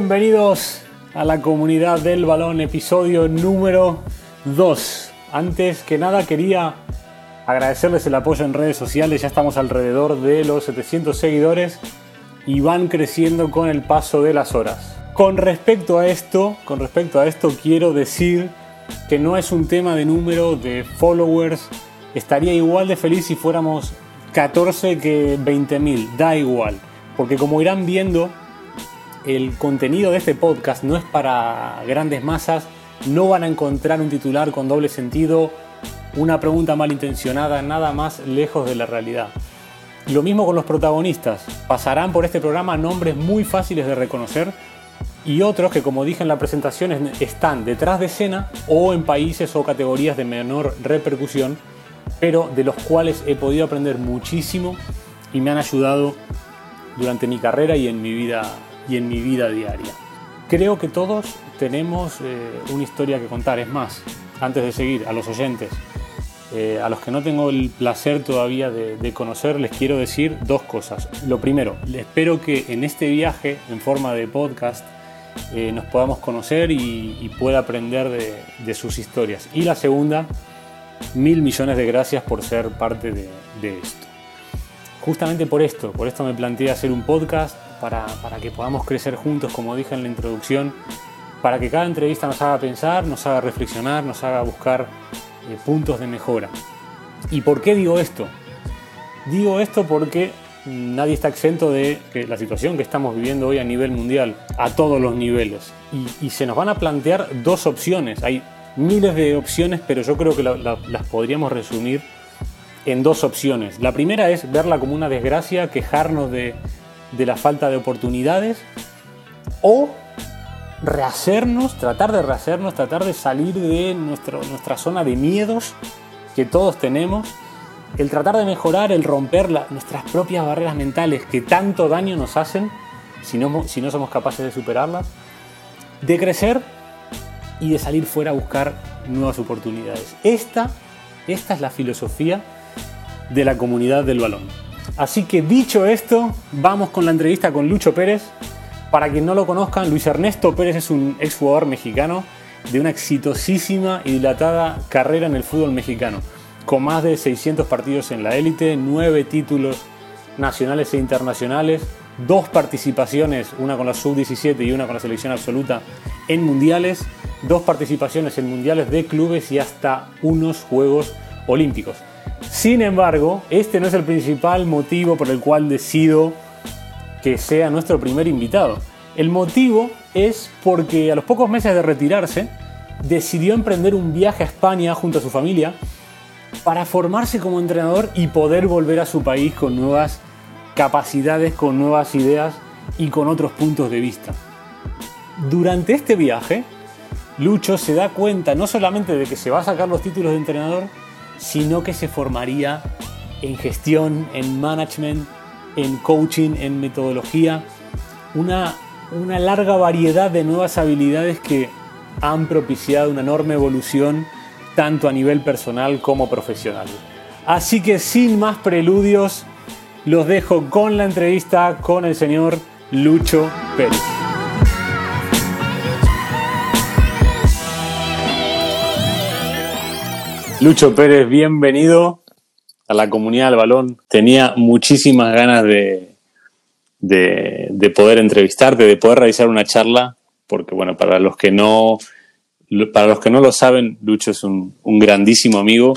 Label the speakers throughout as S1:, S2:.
S1: Bienvenidos a la comunidad del balón, episodio número 2. Antes que nada quería agradecerles el apoyo en redes sociales, ya estamos alrededor de los 700 seguidores y van creciendo con el paso de las horas. Con respecto a esto, con respecto a esto quiero decir que no es un tema de número de followers, estaría igual de feliz si fuéramos 14 que 20.000, da igual, porque como irán viendo, el contenido de este podcast no es para grandes masas, no van a encontrar un titular con doble sentido, una pregunta malintencionada, nada más lejos de la realidad. Lo mismo con los protagonistas, pasarán por este programa nombres muy fáciles de reconocer y otros que como dije en la presentación están detrás de escena o en países o categorías de menor repercusión, pero de los cuales he podido aprender muchísimo y me han ayudado durante mi carrera y en mi vida y en mi vida diaria. Creo que todos tenemos eh, una historia que contar. Es más, antes de seguir, a los oyentes, eh, a los que no tengo el placer todavía de, conocer, les quiero decir dos cosas. Lo primero, espero que en este viaje en forma de podcast eh, nos podamos conocer y, pueda aprender de, sus historias. Y la segunda, mil millones de gracias por ser parte de, de esto. Justamente por esto, por esto me planteé hacer un podcast para, que podamos crecer juntos, como dije en la introducción, para que cada entrevista nos haga pensar, nos haga reflexionar, nos haga buscar eh, puntos de mejora. ¿Y por qué digo esto? Digo esto porque nadie está exento de que la situación que estamos viviendo hoy a nivel mundial, a todos los niveles. Y, se nos van a plantear dos opciones. Hay miles de opciones, pero yo creo que las podríamos resumir en dos opciones. La primera es verla como una desgracia, quejarnos de, de la falta de oportunidades o rehacernos, tratar de rehacernos, tratar de salir de nuestro, nuestra zona de miedos que todos tenemos, el tratar de mejorar, el romper nuestras propias barreras mentales que tanto daño nos hacen si no, si no somos capaces de superarlas, de crecer y de salir fuera a buscar nuevas oportunidades. Esta, esta es la filosofía de la comunidad del balón. Así que dicho esto, vamos con la entrevista con Lucho Pérez. Para quien no lo conozcan, Luis Ernesto Pérez es un exjugador mexicano de una exitosísima y dilatada carrera en el fútbol mexicano, con más de 600 partidos en la élite, 9 títulos nacionales e internacionales, dos participaciones, una con la sub-17 y una con la selección absoluta en mundiales, dos participaciones en mundiales de clubes y hasta unos Juegos Olímpicos. Sin embargo, este no es el principal motivo por el cual decido que sea nuestro primer invitado. El motivo es porque a los pocos meses de retirarse, decidió emprender un viaje a España junto a su familia para formarse como entrenador y poder volver a su país con nuevas capacidades, con nuevas ideas y con otros puntos de vista. Durante este viaje, Lucho se da cuenta no solamente de que se va a sacar los títulos de entrenador, sino que se formaría en gestión, en management, en coaching, en metodología, una, una larga variedad de nuevas habilidades que han propiciado una enorme evolución tanto a nivel personal como profesional. Así que sin más preludios, los dejo con la entrevista con el señor Lucho Pérez. Lucho Pérez, bienvenido a la comunidad del balón. Tenía muchísimas ganas de, de, poder entrevistarte, de poder realizar una charla, porque bueno, para los que no, para los que no lo saben, Lucho es un, grandísimo amigo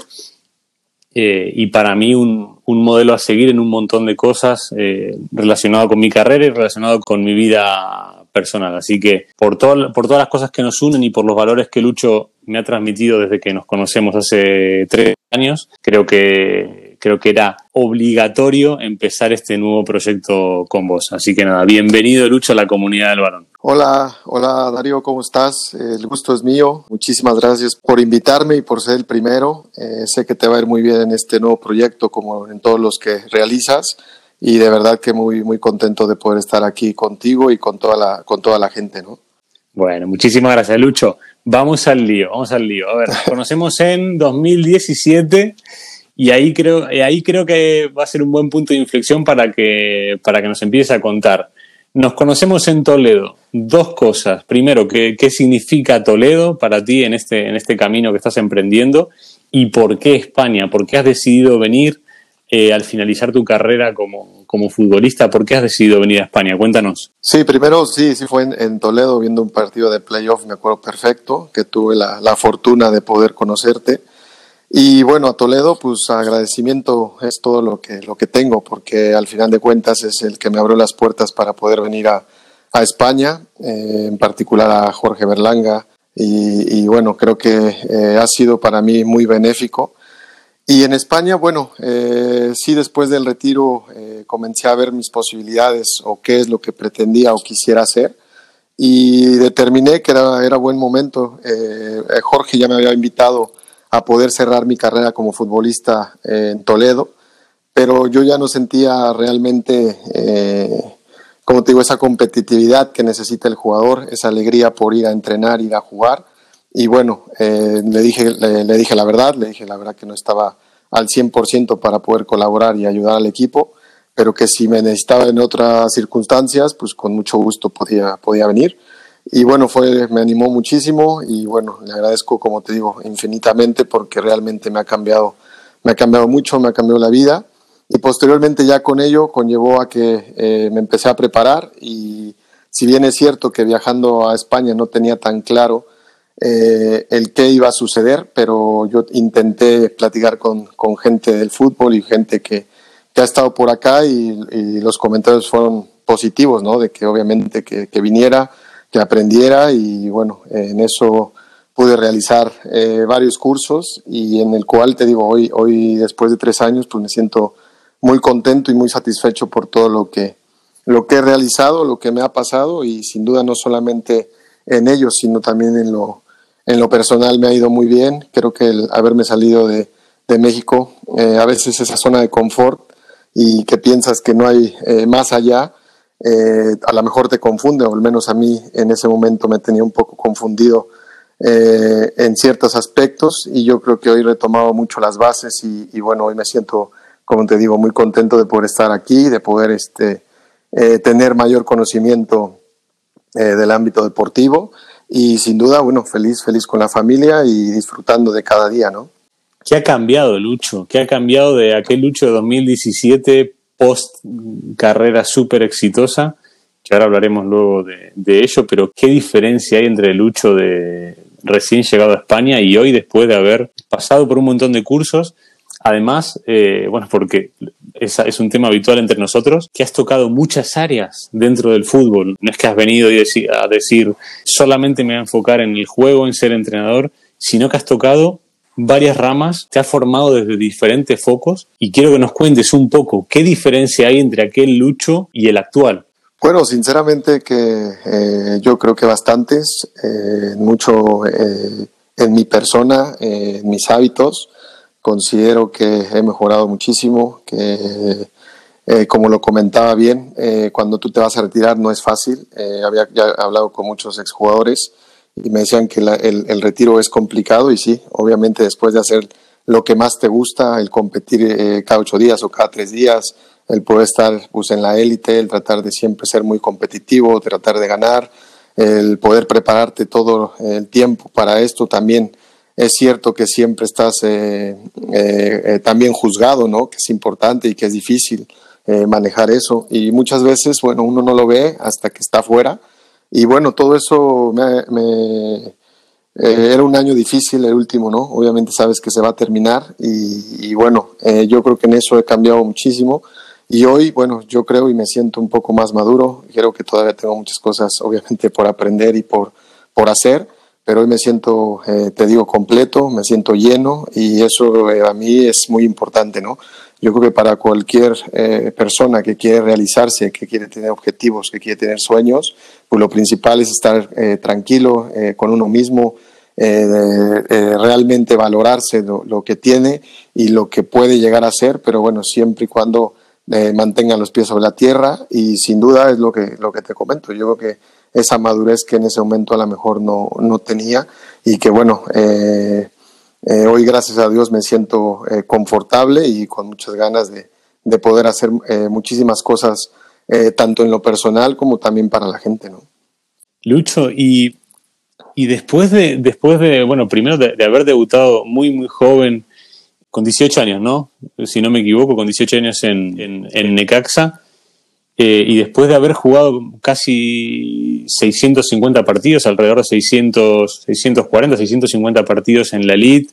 S1: eh, y para mí un, modelo a seguir en un montón de cosas eh, relacionado con mi carrera y relacionado con mi vida personal. Así que por, por todas las cosas que nos unen y por los valores que Lucho me ha transmitido desde que nos conocemos hace tres años, creo que, creo que era obligatorio empezar este nuevo proyecto con vos. Así que nada, bienvenido Lucho a la comunidad del balón.
S2: Hola, hola Darío, ¿cómo estás? El gusto es mío. Muchísimas gracias por invitarme y por ser el primero. Eh, sé que te va a ir muy bien en este nuevo proyecto como en todos los que realizas y de verdad que muy, muy contento de poder estar aquí contigo y con toda la, con toda la gente, ¿no?
S1: Bueno, muchísimas gracias, Lucho. Vamos al lío, vamos al lío. A ver, nos conocemos en 2017 y ahí creo, ahí creo que va a ser un buen punto de inflexión para que, para que nos empiece a contar. Nos conocemos en Toledo. dos cosas. Primero, ¿qué, ¿qué, significa Toledo para ti en este, en este camino que estás emprendiendo? ¿Y por qué España? ¿Por qué has decidido venir eh, al finalizar tu carrera como, como, futbolista? ¿Por qué has decidido venir a España? Cuéntanos.
S2: Sí, primero sí, sí fue en, Toledo viendo un partido de playoff, me acuerdo perfecto, que tuve la, la fortuna de poder conocerte. Y bueno, a Toledo, pues agradecimiento es todo lo que, lo que tengo, porque al final de cuentas es el que me abrió las puertas para poder venir a, a España, eh, en particular a Jorge Berlanga, y, y bueno, creo que eh, ha sido para mí muy benéfico. Y en España, bueno, eh, sí después del retiro eh, comencé a ver mis posibilidades o qué es lo que pretendía o quisiera hacer y determiné que era, buen momento. Eh, Jorge ya me había invitado a poder cerrar mi carrera como futbolista en Toledo, pero yo ya no sentía realmente como te digo, esa competitividad que necesita el jugador, esa alegría por ir a entrenar, ir a jugar. Y bueno, eh, le, dije, le, dije la verdad, le dije la verdad que no estaba al 100% para poder colaborar y ayudar al equipo, pero que si me necesitaba en otras circunstancias, pues con mucho gusto podía, podía venir. Y bueno, fue, me animó muchísimo y bueno, le agradezco, como te digo, infinitamente porque realmente me ha cambiado, me ha cambiado mucho, me ha cambiado la vida y posteriormente ya con ello conllevó a que eh, me empecé a preparar y si bien es cierto que viajando a España no tenía tan claro eh, el qué iba a suceder, pero yo intenté platicar con, con gente del fútbol y gente que, que ha estado por acá y, y, los comentarios fueron positivos, ¿no? De que obviamente que, que viniera, que aprendiera y bueno, en eso pude realizar eh, varios cursos y en el cual te digo, hoy, hoy después de tres años, pues me siento muy contento y muy satisfecho por todo lo que, lo que he realizado, lo que me ha pasado y sin duda no solamente en ello, sino también en lo, en lo personal me ha ido muy bien. Creo que el haberme salido de, México, eh, a veces esa zona de confort y que piensas que no hay eh, más allá, eh, a lo mejor te confunde, o al menos a mí en ese momento me tenía un poco confundido en ciertos aspectos y yo creo que hoy he retomado mucho las bases y, y bueno, hoy me siento como te digo, muy contento de poder estar aquí, de poder este, tener mayor conocimiento del ámbito deportivo y sin duda, bueno, feliz, feliz con la familia y disfrutando de cada día, ¿no?
S1: ¿Qué ha cambiado, Lucho? ¿Qué ha cambiado de aquel Lucho de 2017 post carrera súper exitosa? Que ahora hablaremos luego de, de ello, pero ¿qué diferencia hay entre Lucho de recién llegado a España y hoy después de haber pasado por un montón de cursos? Además, eh, bueno, porque es, es, un tema habitual entre nosotros, que has tocado muchas áreas dentro del fútbol. No es que has venido a decir, solamente me voy a enfocar en el juego, en ser entrenador, sino que has tocado varias ramas, te has formado desde diferentes focos y quiero que nos cuentes un poco qué diferencia hay entre aquel Lucho y el actual.
S2: Bueno, sinceramente que eh, yo creo que bastantes, eh, mucho eh, en mi persona, en mis hábitos, considero que he mejorado muchísimo, que eh, como lo comentaba bien, eh, cuando tú te vas a retirar no es fácil. Eh, había ya hablado con muchos exjugadores y me decían que el, el, retiro es complicado y sí, obviamente después de hacer lo que más te gusta, el competir cada ocho días o cada tres días, el poder estar pues, en la élite, el tratar de siempre ser muy competitivo, tratar de ganar, el poder prepararte todo el tiempo para esto también es cierto que siempre estás eh, eh, eh, también juzgado, ¿no? Que es importante y que es difícil eh, manejar eso. Y muchas veces, bueno, uno no lo ve hasta que está afuera. Y bueno, todo eso me, eh, era un año difícil, el último, ¿no? Obviamente sabes que se va a terminar. Y, y bueno, yo creo que en eso he cambiado muchísimo. Y hoy, bueno, yo creo y me siento un poco más maduro. Creo que todavía tengo muchas cosas, obviamente, por aprender y por, por hacer pero hoy me siento, eh, te digo, completo, me siento lleno y eso eh, a mí es muy importante, ¿no? Yo creo que para cualquier eh, persona que quiere realizarse, que quiere tener objetivos, que quiere tener sueños, pues lo principal es estar tranquilo con uno mismo, realmente valorarse lo, lo, que tiene y lo que puede llegar a ser, pero bueno, siempre y cuando mantenga los pies sobre la tierra y sin duda es lo que, lo que te comento. Yo creo que esa madurez que en ese momento a lo mejor no, no tenía y que bueno, eh, eh, hoy gracias a Dios me siento eh, confortable y con muchas ganas de, de poder hacer eh, muchísimas cosas, eh, tanto en lo personal como también para la gente, ¿no?
S1: Lucho, y, y después de, después de, bueno, primero de, haber debutado muy, muy joven, con 18 años, ¿no? Si no me equivoco, con 18 años en, en, Necaxa, eh, y después de haber jugado casi 650 partidos, alrededor de 600, 640, 650 partidos en la Elite,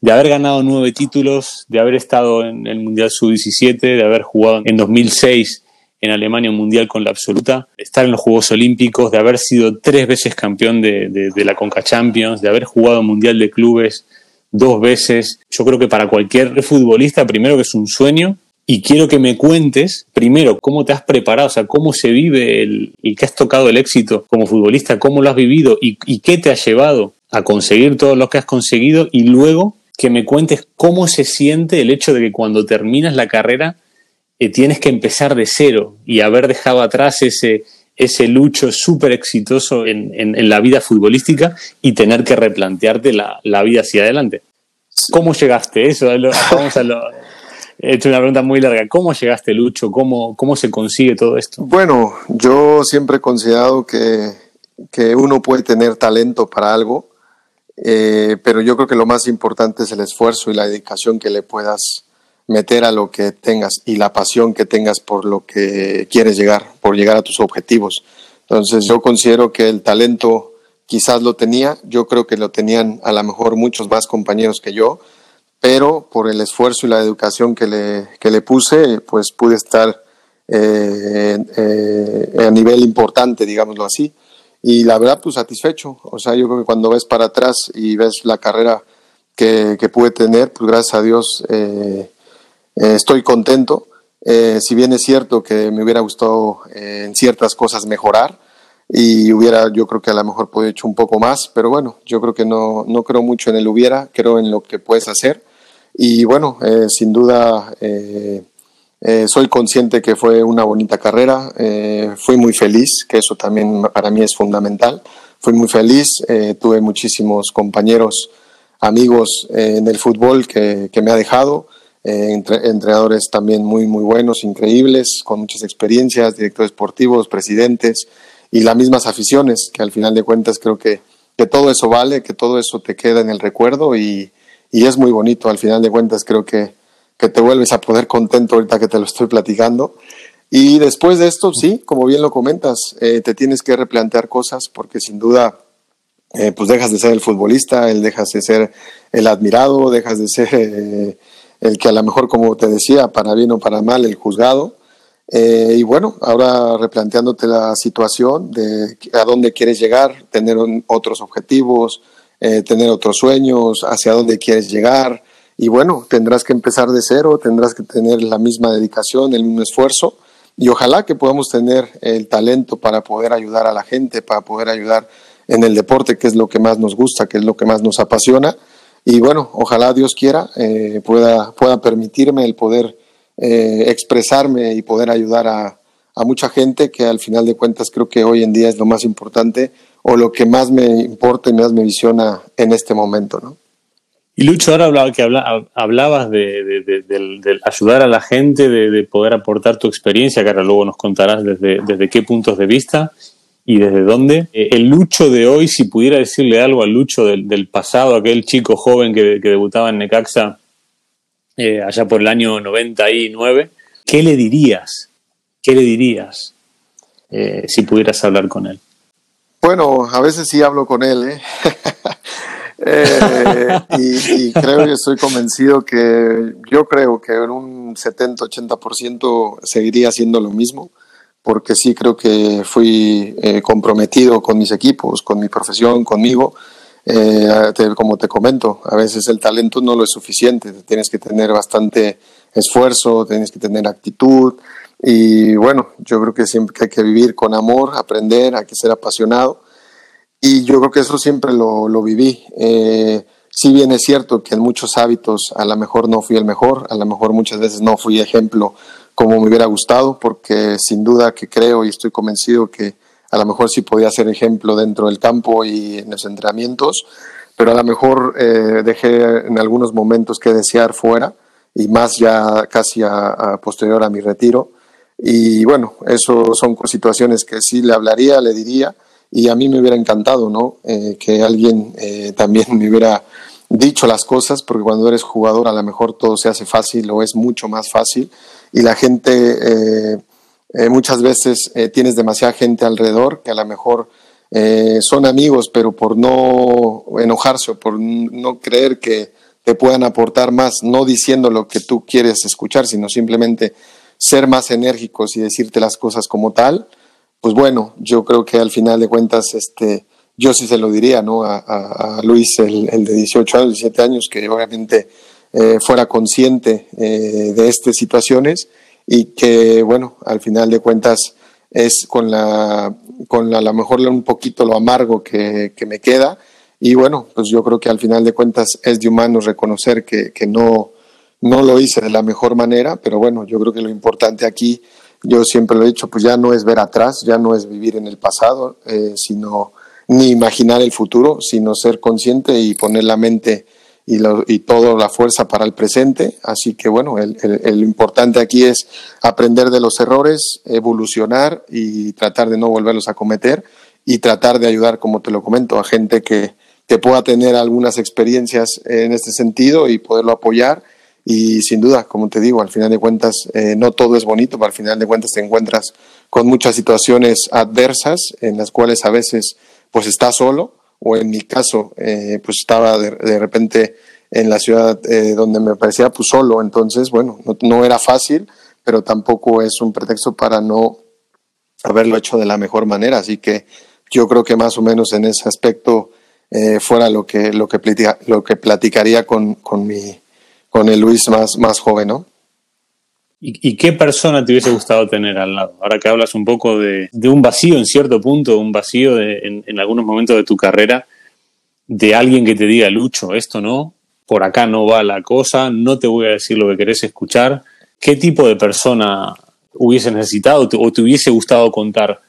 S1: de haber ganado nueve títulos, de haber estado en el Mundial Sub-17, de haber jugado en 2006 en Alemania un mundial con la absoluta, estar en los Juegos Olímpicos, de haber sido tres veces campeón de, la Conca Champions, de haber jugado Mundial de Clubes dos veces. Yo creo que para cualquier futbolista, primero que es un sueño, y quiero que me cuentes, primero, cómo te has preparado, o sea, cómo se vive el, y que has tocado el éxito como futbolista, cómo lo has vivido y, y qué te ha llevado a conseguir todo lo que has conseguido, y luego que me cuentes cómo se siente el hecho de que cuando terminas la carrera eh, tienes que empezar de cero y haber dejado atrás ese, ese lucho súper exitoso en, en, la vida futbolística y tener que replantearte la, la vida hacia adelante. ¿Cómo llegaste? Eso, vamos a lo, He hecho una pregunta muy larga. ¿Cómo llegaste, Lucho? ¿Cómo, ¿Cómo se consigue todo esto?
S2: Bueno, yo siempre he considerado que, que uno puede tener talento para algo, eh, pero yo creo que lo más importante es el esfuerzo y la dedicación que le puedas meter a lo que tengas y la pasión que tengas por lo que quieres llegar, por llegar a tus objetivos. Entonces yo considero que el talento quizás lo tenía, yo creo que lo tenían a lo mejor muchos más compañeros que yo, pero por el esfuerzo y la educación que le, que le puse, pues pude estar eh, eh, a nivel importante, digámoslo así y la verdad, pues satisfecho. O sea, yo creo que cuando ves para atrás y ves la carrera que, que pude tener, pues gracias a Dios eh, eh, estoy contento. Eh, si bien es cierto que me hubiera gustado en ciertas cosas mejorar y hubiera, yo creo que a lo mejor podido hecho un poco más, pero bueno, yo creo que no, no creo mucho en el hubiera, creo en lo que puedes hacer. Y bueno, sin duda eh, soy consciente que fue una bonita carrera, eh, fui muy feliz, que eso también para mí es fundamental. Fui muy feliz, eh, tuve muchísimos compañeros, amigos en el fútbol que, que me ha dejado, entrenadores también muy, muy buenos, increíbles, con muchas experiencias, directores deportivos, presidentes y las mismas aficiones, que al final de cuentas creo que, que todo eso vale, que todo eso te queda en el recuerdo y, y es muy bonito. Al final de cuentas creo que que te vuelves a poner contento ahorita que te lo estoy platicando. Y después de esto, sí, como bien lo comentas, eh, te tienes que replantear cosas porque sin duda, eh, pues dejas de ser el futbolista, el dejas de ser el admirado, dejas de ser eh, el que a lo mejor, como te decía, para bien o para mal, el juzgado. y bueno, ahora replanteándote la situación de a dónde quieres llegar, tener otros objetivos, tener otros sueños, hacia dónde quieres llegar, y bueno, tendrás que empezar de cero, tendrás que tener la misma dedicación, el mismo esfuerzo y ojalá que podamos tener el talento para poder ayudar a la gente, para poder ayudar en el deporte, que es lo que más nos gusta, que es lo que más nos apasiona. Y bueno, ojalá Dios quiera eh, pueda, pueda permitirme el poder eh, expresarme y poder ayudar a mucha gente, que al final de cuentas creo que hoy en día es lo más importante o lo que más me importa y más me visiona en este momento, ¿no?
S1: Y Lucho, ahora hablaba, que hablabas de, ayudar a la gente, de, poder aportar tu experiencia, que ahora luego nos contarás desde, desde qué puntos de vista y desde dónde. Eh, el Lucho de hoy, si pudiera decirle algo al Lucho del, pasado, aquel chico joven que, debutaba en Necaxa eh, allá por el año 99, ¿qué le dirías? ¿Qué le dirías eh, si pudieras hablar con él?
S2: Bueno, a veces sí hablo con él, ¿eh? Eh, y, creo y estoy convencido que yo creo que en un 70-80% seguiría haciendo lo mismo, porque sí creo que fui eh, comprometido con mis equipos, con mi profesión, conmigo. Como te comento, a veces el talento no lo es suficiente, tienes que tener bastante esfuerzo, tienes que tener actitud y bueno, yo creo que siempre hay que vivir con amor, aprender, hay que ser apasionado y yo creo que eso siempre lo, lo viví. Eh, si bien es cierto que en muchos hábitos a lo mejor no fui el mejor, a lo mejor muchas veces no fui ejemplo como me hubiera gustado, porque sin duda que creo y estoy convencido que a lo mejor sí podía ser ejemplo dentro del campo y en los entrenamientos, pero a lo mejor eh, dejé en algunos momentos que desear fuera y más ya casi a, a, posterior a mi retiro. Y bueno, eso son situaciones que sí le hablaría, le diría, y a mí me hubiera encantado, ¿no? Eh, que alguien eh, también me hubiera dicho las cosas, porque cuando eres jugador a lo mejor todo se hace fácil o es mucho más fácil y la gente, eh, muchas veces tienes demasiada gente alrededor que a lo mejor son amigos, pero por no enojarse o por no creer que te puedan aportar más, no diciendo lo que tú quieres escuchar, sino simplemente ser más enérgicos y decirte las cosas como tal, pues bueno, yo creo que al final de cuentas, este, yo sí se lo diría, ¿no? A, Luis, el, de 18 años, 17 años, que obviamente eh, fuera consciente eh, de estas situaciones y que, bueno, al final de cuentas es con la, con la, a lo mejor un poquito lo amargo que, que, me queda. Y bueno, pues yo creo que al final de cuentas es de humanos reconocer que, que no, no lo hice de la mejor manera, pero bueno, yo creo que lo importante aquí yo siempre lo he dicho, pues ya no es ver atrás, ya no es vivir en el pasado, eh, sino ni imaginar el futuro, sino ser consciente y poner la mente y, y toda la fuerza para el presente. Así que bueno, el, el, importante aquí es aprender de los errores, evolucionar y tratar de no volverlos a cometer y tratar de ayudar, como te lo comento, a gente que, que pueda tener algunas experiencias en este sentido y poderlo apoyar y sin duda, como te digo, al final de cuentas eh, no todo es bonito, pero al final de cuentas te encuentras con muchas situaciones adversas en las cuales a veces pues estás solo o en mi caso eh, pues estaba de, repente en la ciudad eh, donde me parecía pues solo, entonces bueno, no, no, era fácil, pero tampoco es un pretexto para no haberlo hecho de la mejor manera, así que yo creo que más o menos en ese aspecto fuera lo que, lo que, lo que platicaría con, con mi con el Luis más, más joven, ¿no?
S1: ¿Y, qué persona te hubiese gustado tener al lado? Ahora que hablas un poco de, un vacío en cierto punto, un vacío en, algunos momentos de tu carrera, de alguien que te diga, Lucho, esto no, por acá no va la cosa, no te voy a decir lo que querés escuchar. ¿Qué tipo de persona hubiese necesitado o te hubiese gustado contar,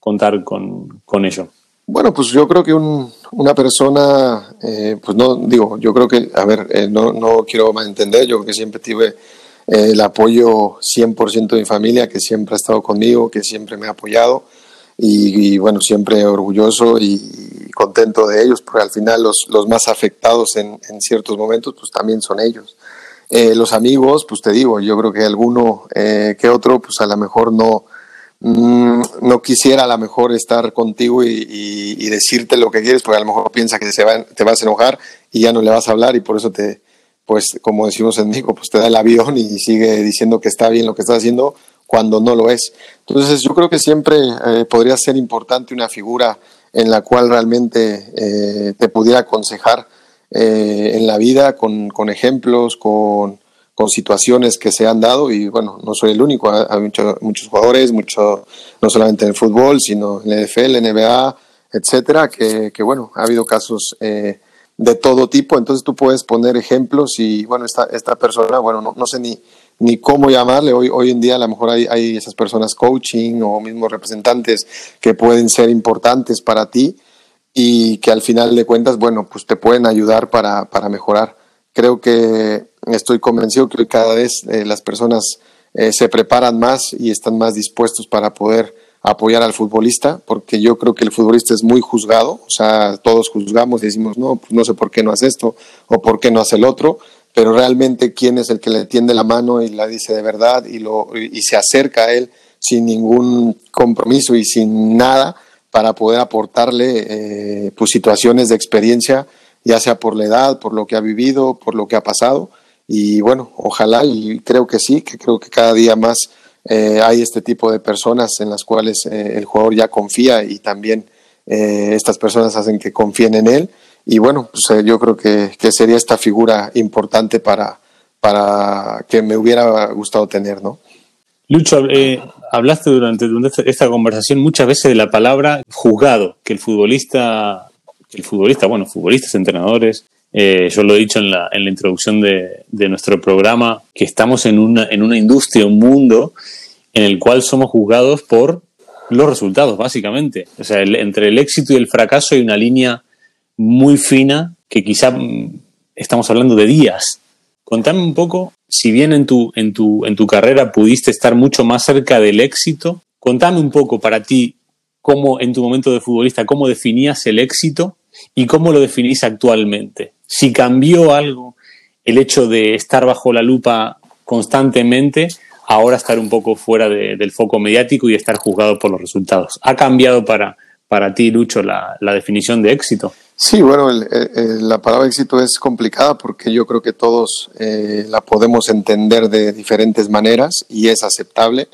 S1: contar con, con ello?
S2: Bueno, pues yo creo que una persona, eh, pues no, digo, yo creo que, a ver, eh, no, no quiero malentender, yo creo que siempre tuve eh, el apoyo 100% de mi familia, que siempre ha estado conmigo, que siempre me ha apoyado y, bueno, siempre orgulloso y, contento de ellos, porque al final los, los más afectados en, en, ciertos momentos, pues también son ellos. los amigos, pues te digo, yo creo que alguno que otro, pues a lo mejor no Mm, no quisiera a lo mejor estar contigo y, decirte lo que quieres, porque a lo mejor piensa que se va, te vas a enojar y ya no le vas a hablar y por eso te, pues como decimos en México, pues te da el avión y sigue diciendo que está bien lo que estás haciendo cuando no lo es. Entonces yo creo que siempre eh, podría ser importante una figura en la cual realmente eh, te pudiera aconsejar eh, en la vida con, con ejemplos, con, con situaciones que se han dado y bueno, no soy el único, hay muchos, jugadores, mucho, no solamente en el fútbol, sino en el NFL, NBA, etcétera, que, que bueno, ha habido casos eh, de todo tipo, entonces tú puedes poner ejemplos y bueno, esta, esta persona, bueno, no, no sé ni, ni cómo llamarle, hoy, hoy en día a lo mejor hay, hay esas personas coaching o mismos representantes que pueden ser importantes para ti y que al final de cuentas, bueno, pues te pueden ayudar para, para mejorar. Creo que estoy convencido que cada vez eh, las personas eh, se preparan más y están más dispuestos para poder apoyar al futbolista, porque yo creo que el futbolista es muy juzgado, o sea, todos juzgamos y decimos, no, pues no sé por qué no hace esto o por qué no hace el otro, pero realmente quién es el que le tiende la mano y la dice de verdad y, lo, y se acerca a él sin ningún compromiso y sin nada para poder aportarle eh, pues, situaciones de experiencia, ya sea por la edad, por lo que ha vivido, por lo que ha pasado, y bueno, ojalá y creo que sí, que creo que cada día más eh, hay este tipo de personas en las cuales eh, el jugador ya confía y también eh, estas personas hacen que confíen en él. Y bueno, pues yo creo que, que, sería esta figura importante para, para que me hubiera gustado tener, ¿no?
S1: Lucho, hablaste durante, durante esta conversación muchas veces de la palabra juzgado, que el futbolista, el futbolista, bueno, futbolistas, entrenadores, eh, yo lo he dicho en la, en la introducción de, de, nuestro programa, que estamos en una, en una industria, un mundo en el cual somos juzgados por los resultados, básicamente. O sea, entre el éxito y el fracaso hay una línea muy fina que quizá mm, estamos hablando de días. Contame un poco, si bien en tu, en tu, en tu carrera pudiste estar mucho más cerca del éxito, contame un poco para ti cómo en tu momento de futbolista, cómo definías el éxito y cómo lo definís actualmente. Si cambió algo el hecho de estar bajo la lupa constantemente, ahora estar un poco fuera del foco mediático y estar juzgado por los resultados. ¿Ha cambiado para, para ti, Lucho, la, definición de éxito?
S2: Sí, bueno, la palabra éxito es complicada porque yo creo que todos eh, la podemos entender de diferentes maneras y es aceptable.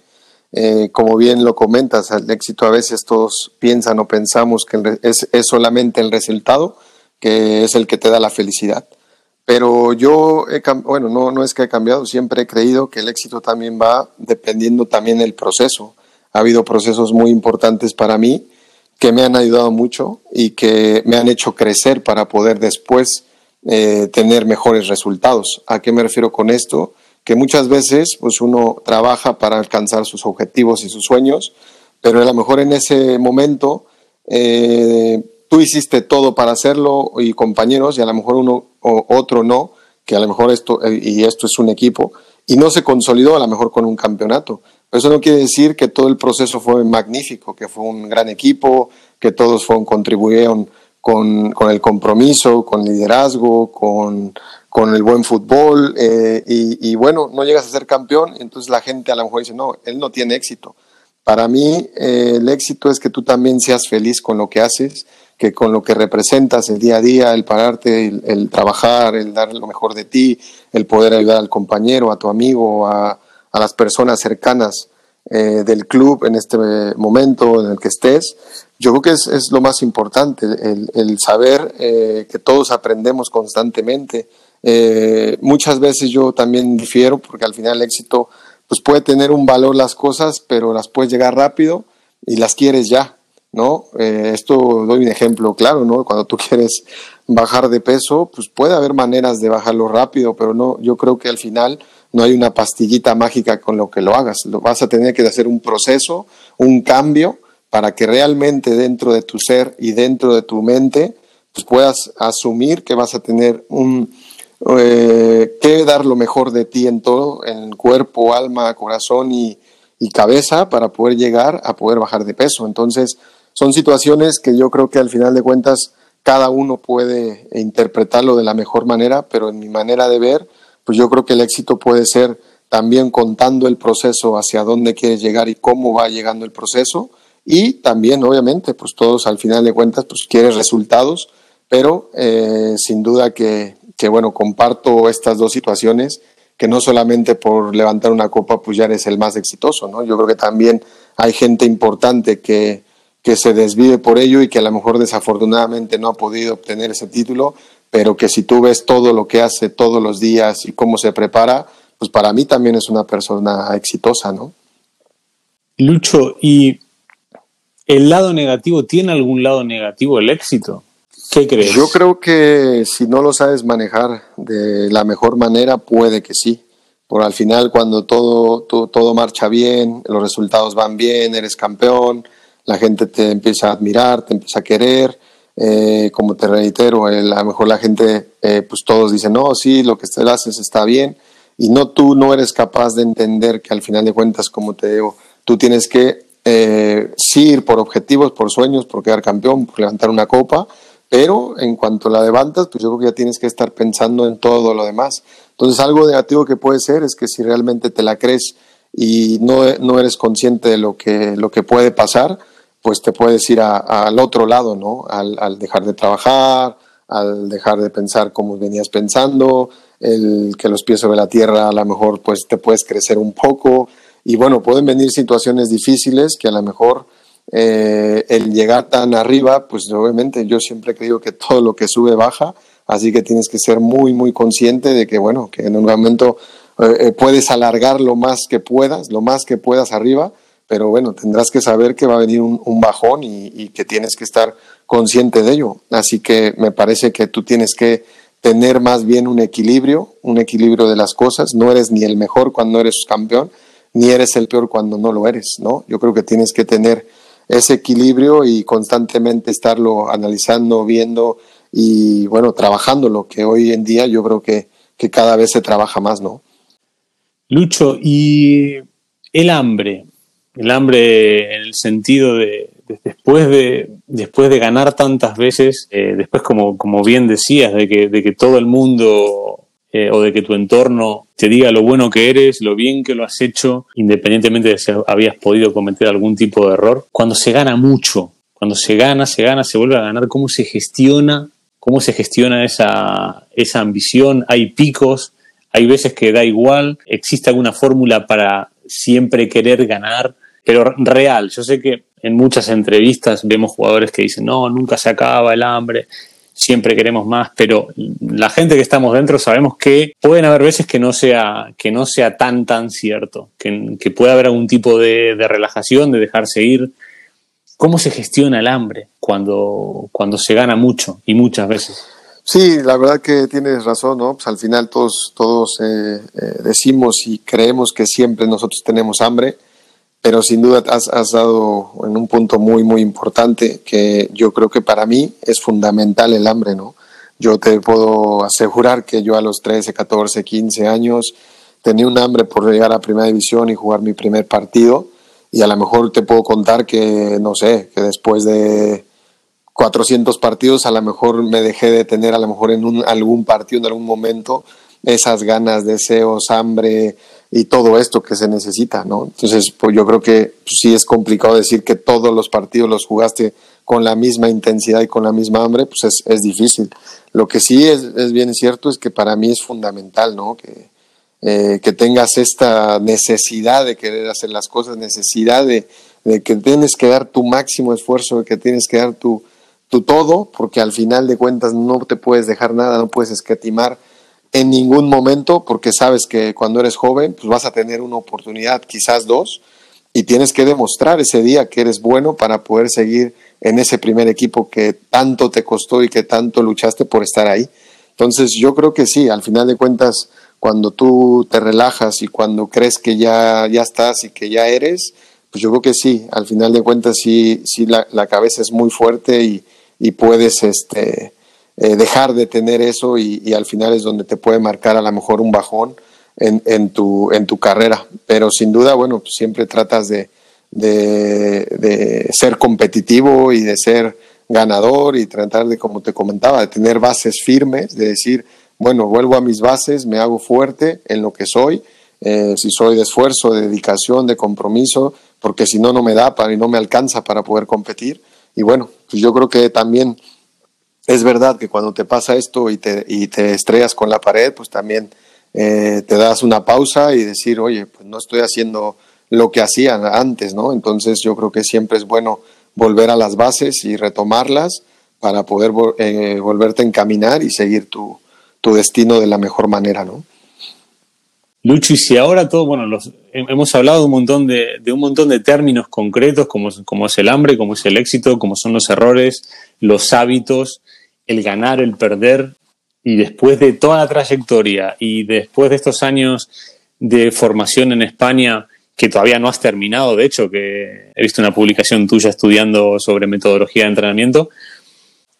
S2: Eh, como bien lo comentas, el éxito a veces todos piensan o pensamos que es, es solamente el resultado, que es el que te da la felicidad. Pero yo, he, bueno, no, no es que he cambiado, siempre he creído que el éxito también va dependiendo también del proceso. Ha habido procesos muy importantes para mí que me han ayudado mucho y que me han hecho crecer para poder después eh, tener mejores resultados. ¿A qué me refiero con esto? Que muchas veces pues uno trabaja para alcanzar sus objetivos y sus sueños, pero a lo mejor en ese momento eh, tú hiciste todo para hacerlo y compañeros y a lo mejor uno o otro no, que a lo mejor esto, eh, y esto es un equipo, y no se consolidó a lo mejor con un campeonato. eso no quiere decir que todo el proceso fue magnífico, que fue un gran equipo, que todos contribuyeron con, con el compromiso, con liderazgo, con, con el buen fútbol, eh, y, y, bueno, no llegas a ser campeón, entonces la gente a lo mejor dice, no, él no tiene éxito. Para mí, eh, el éxito es que tú también seas feliz con lo que haces, que con lo que representas el día a día, el pararte, el, trabajar, el dar lo mejor de ti, el poder ayudar al compañero, a tu amigo, a, a las personas cercanas eh, del club en este momento en el que estés, yo creo que es, es lo más importante, el, el saber eh, que todos aprendemos constantemente. Eh, muchas veces yo también difiero porque al final el éxito pues puede tener un valor las cosas, pero las puedes llegar rápido y las quieres ya. ¿no? Eh, esto doy un ejemplo claro, ¿no? Cuando tú quieres bajar de peso, pues puede haber maneras de bajarlo rápido, pero no, yo creo que al final no hay una pastillita mágica con lo que lo hagas. Lo vas a tener que hacer un proceso, un cambio, para que realmente dentro de tu ser y dentro de tu mente, pues puedas asumir que vas a tener un eh, que dar lo mejor de ti en todo, en cuerpo, alma, corazón y, y cabeza para poder llegar a poder bajar de peso. Entonces, son situaciones que yo creo que al final de cuentas cada uno puede interpretarlo de la mejor manera, pero en mi manera de ver, pues yo creo que el éxito puede ser también contando el proceso hacia dónde quieres llegar y cómo va llegando el proceso y también obviamente pues todos al final de cuentas pues quieres resultados, pero eh, sin duda que, que bueno comparto estas dos situaciones que no solamente por levantar una copa pues ya eres el más exitoso, ¿no? Yo creo que también hay gente importante que, que se desvive por ello y que a lo mejor desafortunadamente no ha podido obtener ese título, pero que si tú ves todo lo que hace todos los días y cómo se prepara, pues para mí también es una persona exitosa, ¿no?
S1: Lucho, ¿y el lado negativo tiene algún lado negativo el éxito? ¿Qué crees?
S2: Yo creo que si no lo sabes manejar de la mejor manera, puede que sí. Por al final, cuando todo, todo, todo marcha bien, los resultados van bien, eres campeón, la gente te empieza a admirar, te empieza a querer. Eh, como te reitero, a lo mejor la gente, eh, pues todos dicen, no, sí, lo que te haces está bien, y no tú no eres capaz de entender que al final de cuentas, como te digo, tú tienes que eh, sí ir por objetivos, por sueños, por quedar campeón, por levantar una copa, pero en cuanto la levantas, pues yo creo que ya tienes que estar pensando en todo lo demás. Entonces, algo negativo que puede ser es que si realmente te la crees y no, no eres consciente de lo que, lo que puede pasar, pues te puedes ir al otro lado, ¿no? Al, dejar de trabajar, al dejar de pensar como venías pensando, el que los pies sobre la tierra a lo mejor pues te puedes crecer un poco y bueno, pueden venir situaciones difíciles que a lo mejor eh, el llegar tan arriba, pues obviamente yo siempre creo que todo lo que sube baja, así que tienes que ser muy, muy consciente de que bueno, que en un momento eh, eh, puedes alargar lo más que puedas, lo más que puedas arriba, pero bueno, tendrás que saber que va a venir un, bajón y, que tienes que estar consciente de ello. Así que me parece que tú tienes que tener más bien un equilibrio, un equilibrio de las cosas. No eres ni el mejor cuando eres campeón, ni eres el peor cuando no lo eres, ¿no? Yo creo que tienes que tener ese equilibrio y constantemente estarlo analizando, viendo y, bueno, trabajando, lo que hoy en día yo creo que, que cada vez se trabaja más, ¿no?
S1: Lucho, y el hambre, el hambre en el sentido de, después de, después de ganar tantas veces, eh, después como, como bien decías, de que, de que todo el mundo eh, o de que tu entorno te diga lo bueno que eres, lo bien que lo has hecho, independientemente de si habías podido cometer algún tipo de error, cuando se gana mucho, cuando se gana, se gana, se vuelve a ganar, ¿cómo se gestiona? ¿Cómo se gestiona esa, esa ambición? Hay picos, hay veces que da igual, existe alguna fórmula para siempre querer ganar, pero real. Yo sé que en muchas entrevistas vemos jugadores que dicen, no, nunca se acaba el hambre, siempre queremos más, pero la gente que estamos dentro sabemos que pueden haber veces que no sea, que no sea tan, tan cierto, que, que puede haber algún tipo de, de, relajación, de dejarse ir. ¿Cómo se gestiona el hambre cuando, cuando se gana mucho y muchas veces?
S2: Sí, la verdad que tienes razón, ¿no? Pues al final todos, todos eh, eh, decimos y creemos que siempre nosotros tenemos hambre pero sin duda has, has, dado en un punto muy, muy importante que yo creo que para mí es fundamental el hambre, ¿no? Yo te puedo asegurar que yo a los 13, 14, 15 años tenía un hambre por llegar a Primera División y jugar mi primer partido y a lo mejor te puedo contar que, no sé, que después de 400 partidos a lo mejor me dejé de tener a lo mejor en un, algún partido, en algún momento, esas ganas, deseos, hambre, y todo esto que se necesita, ¿no? Entonces, pues yo creo que pues, sí es complicado decir que todos los partidos los jugaste con la misma intensidad y con la misma hambre, pues es, es difícil. Lo que sí es, bien cierto es que para mí es fundamental, ¿no? Que, eh, que tengas esta necesidad de querer hacer las cosas, necesidad de, de, que tienes que dar tu máximo esfuerzo, de que tienes que dar tu, tu todo, porque al final de cuentas no te puedes dejar nada, no puedes escatimar en ningún momento, porque sabes que cuando eres joven, pues vas a tener una oportunidad, quizás dos, y tienes que demostrar ese día que eres bueno para poder seguir en ese primer equipo que tanto te costó y que tanto luchaste por estar ahí. Entonces yo creo que sí, al final de cuentas, cuando tú te relajas y cuando crees que ya, ya estás y que ya eres, pues yo creo que sí, al final de cuentas sí, sí la, la cabeza es muy fuerte y, y puedes este, eh, dejar de tener eso y, al final es donde te puede marcar a lo mejor un bajón en, en, tu, en tu carrera. Pero sin duda, bueno, pues siempre tratas de, de, de, ser competitivo y de ser ganador y tratar de, como te comentaba, de tener bases firmes, de decir, bueno, vuelvo a mis bases, me hago fuerte en lo que soy, eh, si soy de esfuerzo, de dedicación, de compromiso, porque si no, no me da para y no me alcanza para poder competir. Y bueno, pues yo creo que también es verdad que cuando te pasa esto y te, y te estrellas con la pared, pues también eh, te das una pausa y decir, oye, pues no estoy haciendo lo que hacía antes, ¿no? Entonces yo creo que siempre es bueno volver a las bases y retomarlas para poder eh, volverte a encaminar y seguir tu, tu destino de la mejor manera, ¿no?
S1: Lucho, y si ahora todo, bueno, los, hemos hablado de un montón de, de, un montón de términos concretos, como, como es el hambre, como es el éxito, como son los errores, los hábitos, el ganar, el perder, y después de toda la trayectoria y después de estos años de formación en España, que todavía no has terminado, de hecho, que he visto una publicación tuya estudiando sobre metodología de entrenamiento,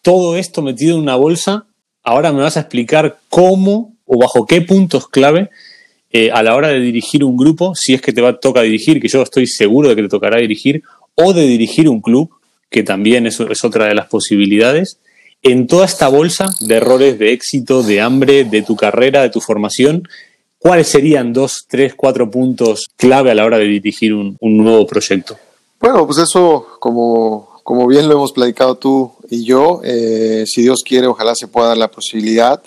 S1: todo esto metido en una bolsa, ahora me vas a explicar cómo o bajo qué puntos clave eh, a la hora de dirigir un grupo, si es que te va, toca dirigir, que yo estoy seguro de que te tocará dirigir, o de dirigir un club, que también es, es otra de las posibilidades, en toda esta bolsa de errores, de éxito, de hambre, de tu carrera, de tu formación, ¿cuáles serían dos, tres, cuatro puntos clave a la hora de dirigir un, nuevo proyecto?
S2: Bueno, pues eso, como, como bien lo hemos platicado tú y yo, eh, si Dios quiere, ojalá se pueda dar la posibilidad,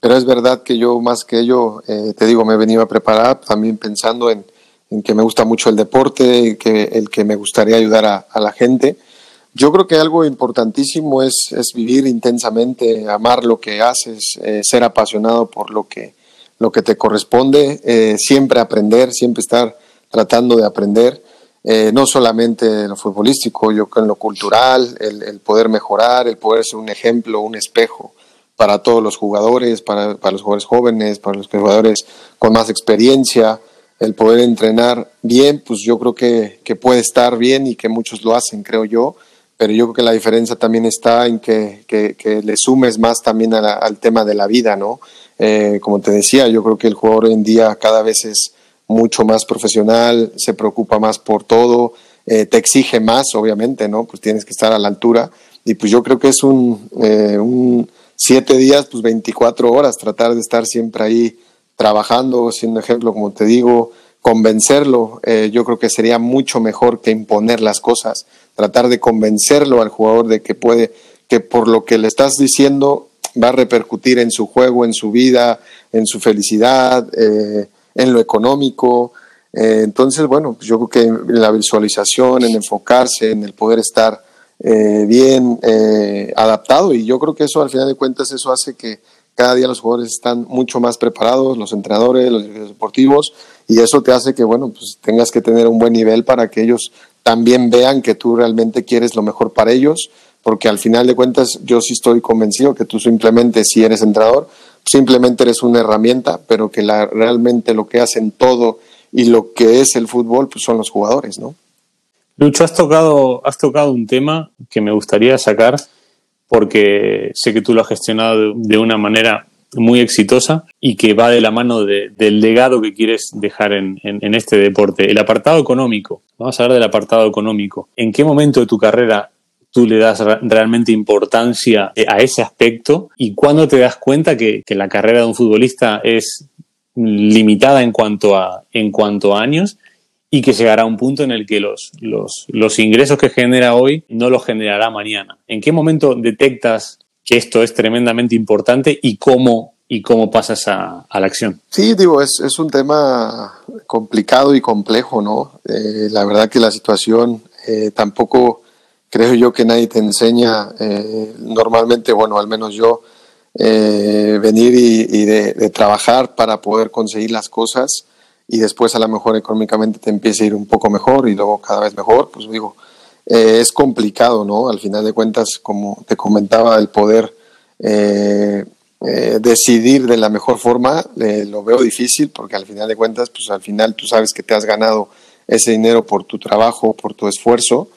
S2: pero es verdad que yo más que ello, eh, te digo, me he venido a preparar también pensando en, en, que me gusta mucho el deporte, que, el que me gustaría ayudar a la gente. Yo creo que algo importantísimo es, vivir intensamente, amar lo que haces, eh, ser apasionado por lo que, lo que te corresponde, eh, siempre aprender, siempre estar tratando de aprender, eh, no solamente en lo futbolístico, yo creo en lo cultural, el, poder mejorar, el poder ser un ejemplo, un espejo para todos los jugadores, para, para los jugadores jóvenes, para los jugadores con más experiencia, el poder entrenar bien, pues yo creo que puede estar bien y que muchos lo hacen, creo yo pero yo creo que la diferencia también está en que, que, le sumes más también la, al tema de la vida, ¿no? Eh, como te decía, yo creo que el jugador hoy en día cada vez es mucho más profesional, se preocupa más por todo, eh, te exige más, obviamente, ¿no? Pues tienes que estar a la altura. Y pues yo creo que es un, eh, un siete días, pues 24 horas, tratar de estar siempre ahí trabajando, siendo ejemplo, como te digo, convencerlo, eh, yo creo que sería mucho mejor que imponer las cosas, tratar de convencerlo al jugador de que puede, que por lo que le estás diciendo va a repercutir en su juego, en su vida, en su felicidad, eh, en lo económico. Eh, entonces, bueno, yo creo que en la visualización, en enfocarse, en el poder estar bien adaptado y yo creo que eso al final de cuentas eso hace que cada día los jugadores están mucho más preparados, los entrenadores, los deportivos, y eso te hace que, bueno, pues tengas que tener un buen nivel para que ellos también vean que tú realmente quieres lo mejor para ellos, porque al final de cuentas yo sí estoy convencido que tú simplemente, si eres entrenador, simplemente eres una herramienta, pero que la, realmente lo que hacen todo y lo que es el fútbol, pues son los jugadores, ¿no?
S1: Lucho, has tocado, has tocado un tema que me gustaría sacar porque sé que tú lo has gestionado de una manera muy exitosa y que va de la mano del legado que quieres dejar en, este deporte. El apartado económico, vamos a hablar del apartado económico. ¿En qué momento de tu carrera tú le das realmente importancia a ese aspecto y cuándo te das cuenta que, que la carrera de un futbolista es limitada en cuanto a, en cuanto años y que llegará a un punto en el que los, los, los ingresos que genera hoy no los generará mañana. ¿En qué momento detectas que esto es tremendamente importante y cómo, y cómo pasas a, la acción?
S2: Sí, digo, es, es, un tema complicado y complejo, ¿no? Eh, la verdad que la situación eh, tampoco creo yo que nadie te enseña eh, normalmente, bueno, al menos yo, venir y, de, trabajar para poder conseguir las cosas y después a lo mejor económicamente te empieza a ir un poco mejor y luego cada vez mejor, pues digo, eh, es complicado, ¿no? Al final de cuentas, como te comentaba, el poder eh, eh, decidir de la mejor forma, lo veo difícil porque al final de cuentas, pues al final tú sabes que te has ganado ese dinero por tu trabajo, por tu esfuerzo,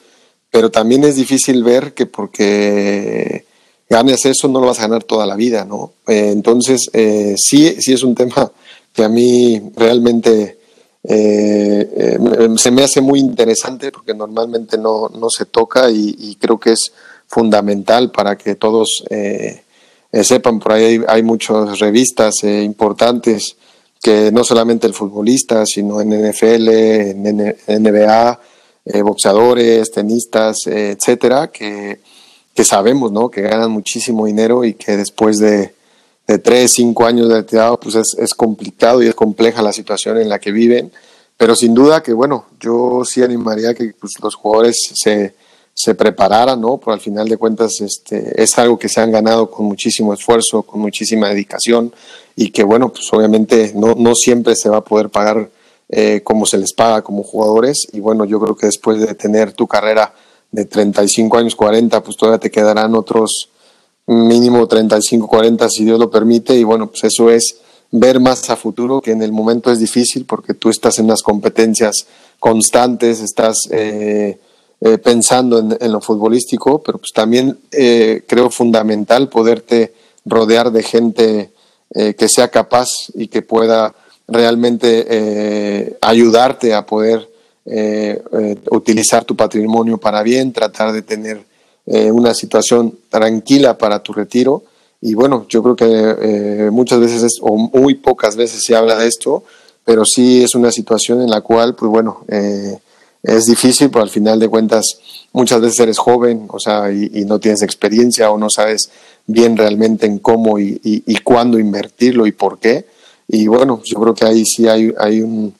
S2: pero también es difícil ver que porque ganes eso no lo vas a ganar toda la vida, ¿no? entonces, sí, sí es un tema que a mí realmente eh, eh, se me hace muy interesante porque normalmente no, no se toca y, creo que es fundamental para que todos eh, sepan. Por ahí hay, muchas revistas importantes que no solamente el futbolista, sino en NFL, en NBA, boxeadores, tenistas, etcétera, que, que sabemos ¿no? que ganan muchísimo dinero y que después de de tres, cinco años de retirado, pues es, es, complicado y es compleja la situación en la que viven. Pero sin duda que, bueno, yo sí animaría que pues, los jugadores se, se prepararan, ¿no? Pero al final de cuentas este, es algo que se han ganado con muchísimo esfuerzo, con muchísima dedicación y que, bueno, pues obviamente no, no siempre se va a poder pagar eh, como se les paga como jugadores. Y bueno, yo creo que después de tener tu carrera de 35 años, 40, pues todavía te quedarán otros mínimo 35, 40 si Dios lo permite y bueno, pues eso es ver más a futuro, que en el momento es difícil porque tú estás en unas competencias constantes, estás eh, eh, pensando en, lo futbolístico, pero pues también eh, creo fundamental poderte rodear de gente que sea capaz y que pueda realmente ayudarte a poder utilizar tu patrimonio para bien, tratar de tener eh, una situación tranquila para tu retiro. Y bueno, yo creo que eh, muchas veces o muy pocas veces se habla de esto, pero sí es una situación en la cual, pues bueno, eh, es difícil, pero al final de cuentas muchas veces eres joven, o sea, y, no tienes experiencia o no sabes bien realmente en cómo y, y, cuándo invertirlo y por qué. Y bueno, yo creo que ahí sí hay, hay un,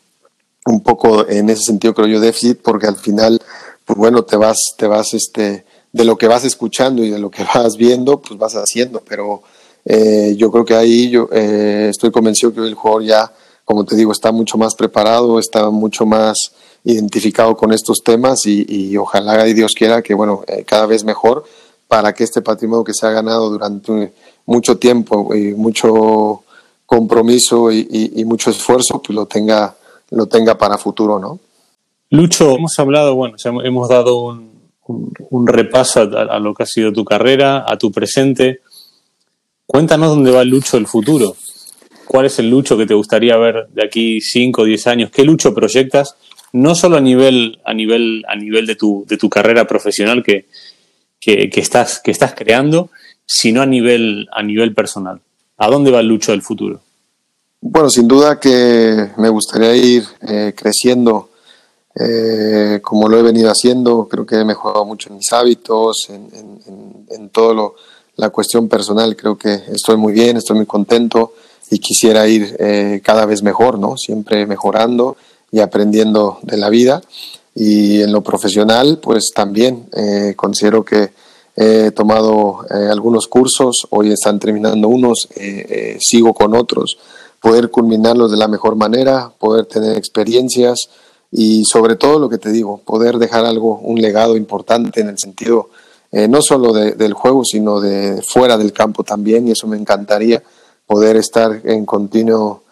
S2: un poco en ese sentido, creo yo, déficit, porque al final, pues bueno, te vas, te vas, este, de lo que vas escuchando y de lo que vas viendo, pues vas haciendo. Pero eh, yo creo que ahí yo eh, estoy convencido que el jugador ya, como te digo, está mucho más preparado, está mucho más identificado con estos temas y, ojalá y Dios quiera que, bueno, eh, cada vez mejor para que este patrimonio que se ha ganado durante mucho tiempo y mucho compromiso y, mucho esfuerzo, pues lo tenga, lo tenga para futuro, ¿no?
S1: Lucho, hemos hablado, bueno, hemos dado un, un, repaso a, lo que ha sido tu carrera, a tu presente. Cuéntanos dónde va el Lucho del futuro. ¿Cuál es el Lucho que te gustaría ver de aquí 5 o 10 años? ¿Qué Lucho proyectas? No solo a nivel, a nivel, a nivel de, tu, de tu carrera profesional que, que, estás, que estás creando, sino a nivel, a nivel personal. ¿A dónde va el Lucho del futuro?
S2: Bueno, sin duda que me gustaría ir eh, creciendo eh, como lo he venido haciendo. Creo que he mejorado mucho en mis hábitos, en, en, en todo la cuestión personal. Creo que estoy muy bien, estoy muy contento y quisiera ir eh, cada vez mejor, ¿no? Siempre mejorando y aprendiendo de la vida. Y en lo profesional, pues también eh, considero que he tomado eh, algunos cursos, hoy están terminando unos, sigo con otros, poder culminarlos de la mejor manera, poder tener experiencias y sobre todo lo que te digo, poder dejar algo, un legado importante en el sentido no solo del juego, sino de fuera del campo también, y eso me encantaría poder estar en continuo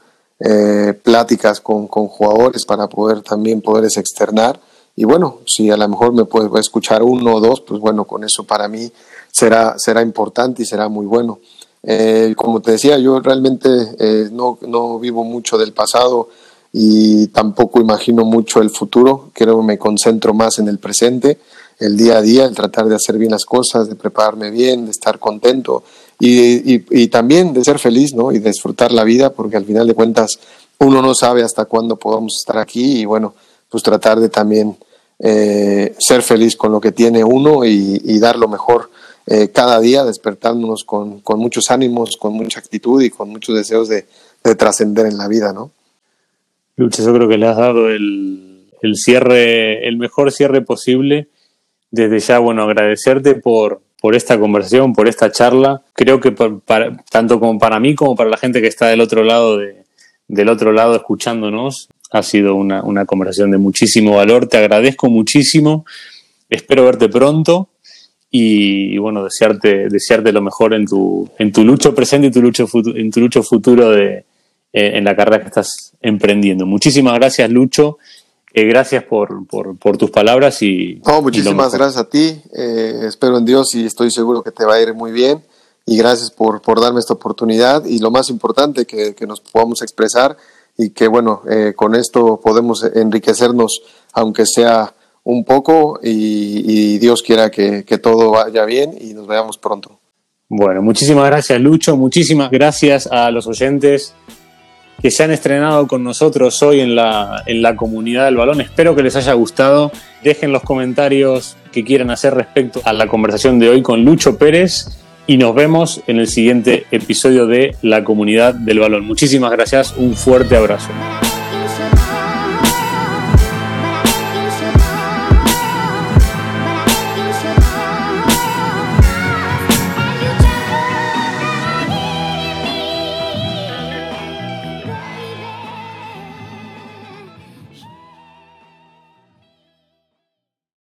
S2: eh, pláticas con, con, jugadores para poder también poderles externar. Y bueno, si a lo mejor me puede escuchar uno o dos, pues bueno, con eso para mí será, será importante y será muy bueno. Eh, como te decía, yo realmente eh, no, no, vivo mucho del pasado y tampoco imagino mucho el futuro. Creo que me concentro más en el presente, el día a día, el tratar de hacer bien las cosas, de prepararme bien, de estar contento y, también de ser feliz, ¿no? Y disfrutar la vida, porque al final de cuentas uno no sabe hasta cuándo podamos estar aquí y bueno, pues tratar de también eh, ser feliz con lo que tiene uno y, dar lo mejor eh, cada día, despertándonos con, muchos ánimos, con mucha actitud y con muchos deseos de, trascender en la vida, ¿no?
S1: Lucha, yo creo que le has dado el, el cierre, el mejor cierre posible. Desde ya, bueno, agradecerte por, por esta conversación, por esta charla. Creo que tanto como para mí como para la gente que está del otro lado de, del otro lado escuchándonos, ha sido una, conversación de muchísimo valor. Te agradezco muchísimo. Espero verte pronto y, bueno, desearte, desearte lo mejor en tu, en tu lucho presente y tu lucho en tu lucho futuro de, eh, en la carrera que estás emprendiendo. Muchísimas gracias, Lucho. Eh, gracias por, por, tus palabras y...
S2: No, muchísimas gracias a ti. Eh, espero en Dios y estoy seguro que te va a ir muy bien. Y gracias por, por darme esta oportunidad y lo más importante, que, que nos podamos expresar y que bueno, eh, con esto podemos enriquecernos, aunque sea un poco, y, y Dios quiera que, que todo vaya bien y nos veamos pronto.
S1: Bueno, muchísimas gracias Lucho, muchísimas gracias a los oyentes que se han estrenado con nosotros hoy en la, en la comunidad del balón. Espero que les haya gustado. Dejen los comentarios que quieran hacer respecto a la conversación de hoy con Lucho Pérez y nos vemos en el siguiente episodio de La comunidad del balón. Muchísimas gracias, un fuerte abrazo.